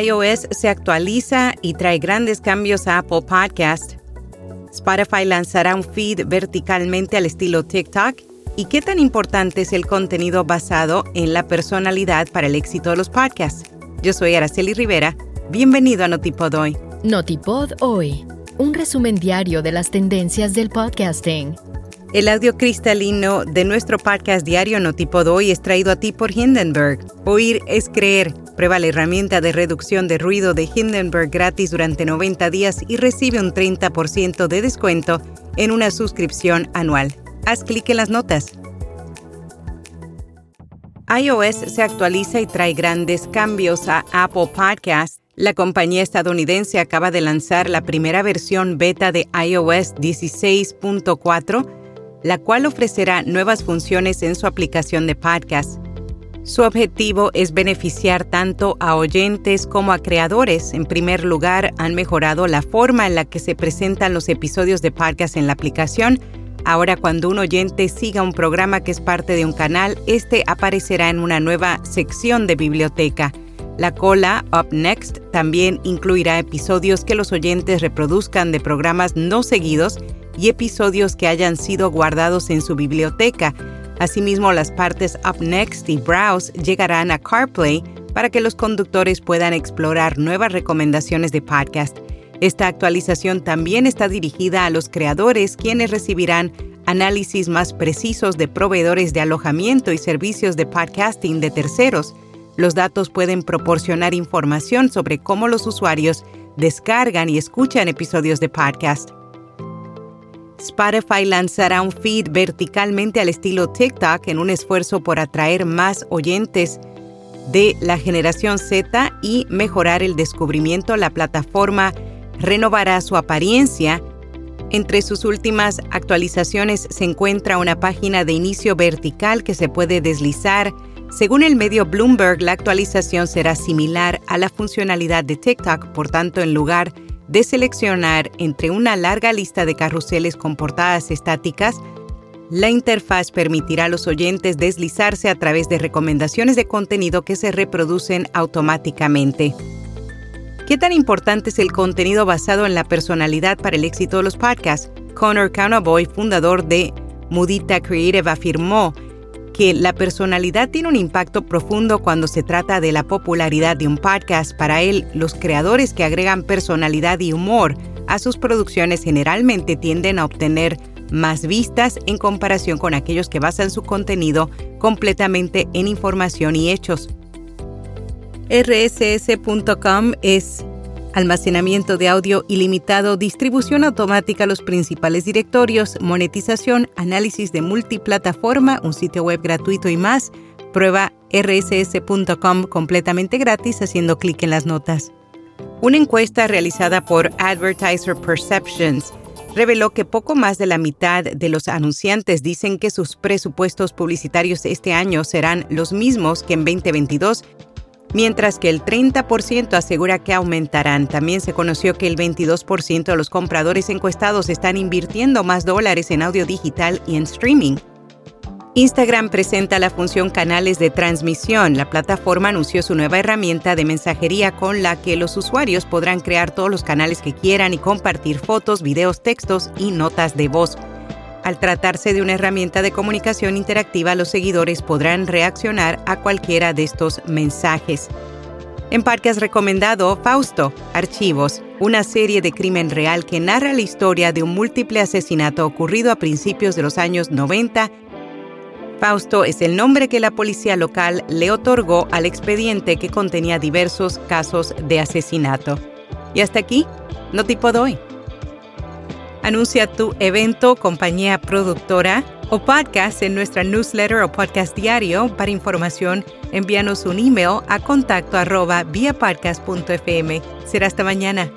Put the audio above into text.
iOS se actualiza y trae grandes cambios a Apple Podcast. Spotify lanzará un feed verticalmente al estilo TikTok. ¿Y qué tan importante es el contenido basado en la personalidad para el éxito de los podcasts? Yo soy Araceli Rivera. Bienvenido a Notipod Hoy. Notipod Hoy, un resumen diario de las tendencias del podcasting. El audio cristalino de nuestro podcast diario Notipod Hoy es traído a ti por Hindenburg. Oír es creer. Prueba la herramienta de reducción de ruido de Hindenburg gratis durante 90 días y recibe un 30% de descuento en una suscripción anual. Haz clic en las notas. iOS se actualiza y trae grandes cambios a Apple Podcasts. La compañía estadounidense acaba de lanzar la primera versión beta de iOS 16.4, la cual ofrecerá nuevas funciones en su aplicación de podcast. Su objetivo es beneficiar tanto a oyentes como a creadores. En primer lugar, han mejorado la forma en la que se presentan los episodios de podcast en la aplicación. Ahora cuando un oyente siga un programa que es parte de un canal, este aparecerá en una nueva sección de biblioteca. La cola Up Next también incluirá episodios que los oyentes reproduzcan de programas no seguidos y episodios que hayan sido guardados en su biblioteca. Asimismo, las partes Up Next y Browse llegarán a CarPlay para que los conductores puedan explorar nuevas recomendaciones de podcast. Esta actualización también está dirigida a los creadores, quienes recibirán análisis más precisos de proveedores de alojamiento y servicios de podcasting de terceros. Los datos pueden proporcionar información sobre cómo los usuarios descargan y escuchan episodios de podcast. Spotify lanzará un feed verticalmente al estilo TikTok en un esfuerzo por atraer más oyentes de la generación Z y mejorar el descubrimiento. La plataforma renovará su apariencia. Entre sus últimas actualizaciones se encuentra una página de inicio vertical que se puede deslizar. Según el medio Bloomberg, la actualización será similar a la funcionalidad de TikTok, por tanto, en lugar de de seleccionar entre una larga lista de carruseles con portadas estáticas, la interfaz permitirá a los oyentes deslizarse a través de recomendaciones de contenido que se reproducen automáticamente. ¿Qué tan importante es el contenido basado en la personalidad para el éxito de los podcasts? Connor Cowboy, fundador de Mudita Creative, afirmó que la personalidad tiene un impacto profundo cuando se trata de la popularidad de un podcast. Para él, los creadores que agregan personalidad y humor a sus producciones generalmente tienden a obtener más vistas en comparación con aquellos que basan su contenido completamente en información y hechos. RSS.com es almacenamiento de audio ilimitado, distribución automática a los principales directorios, monetización, análisis de multiplataforma, un sitio web gratuito y más. Prueba rss.com completamente gratis haciendo clic en las notas. Una encuesta realizada por Advertiser Perceptions reveló que poco más de la mitad de los anunciantes dicen que sus presupuestos publicitarios este año serán los mismos que en 2022 mientras que el 30% asegura que aumentarán. También se conoció que el 22% de los compradores encuestados están invirtiendo más dólares en audio digital y en streaming. Instagram presenta la función canales de transmisión. La plataforma anunció su nueva herramienta de mensajería con la que los usuarios podrán crear todos los canales que quieran y compartir fotos, videos, textos y notas de voz. Al tratarse de una herramienta de comunicación interactiva, los seguidores podrán reaccionar a cualquiera de estos mensajes. En Parque has recomendado Fausto, Archivos, una serie de crimen real que narra la historia de un múltiple asesinato ocurrido a principios de los años 90. Fausto es el nombre que la policía local le otorgó al expediente que contenía diversos casos de asesinato. Y hasta aquí, no tipo doy. Anuncia tu evento, compañía productora o podcast en nuestra newsletter o podcast diario. Para información, envíanos un email a contacto arroba Será hasta mañana.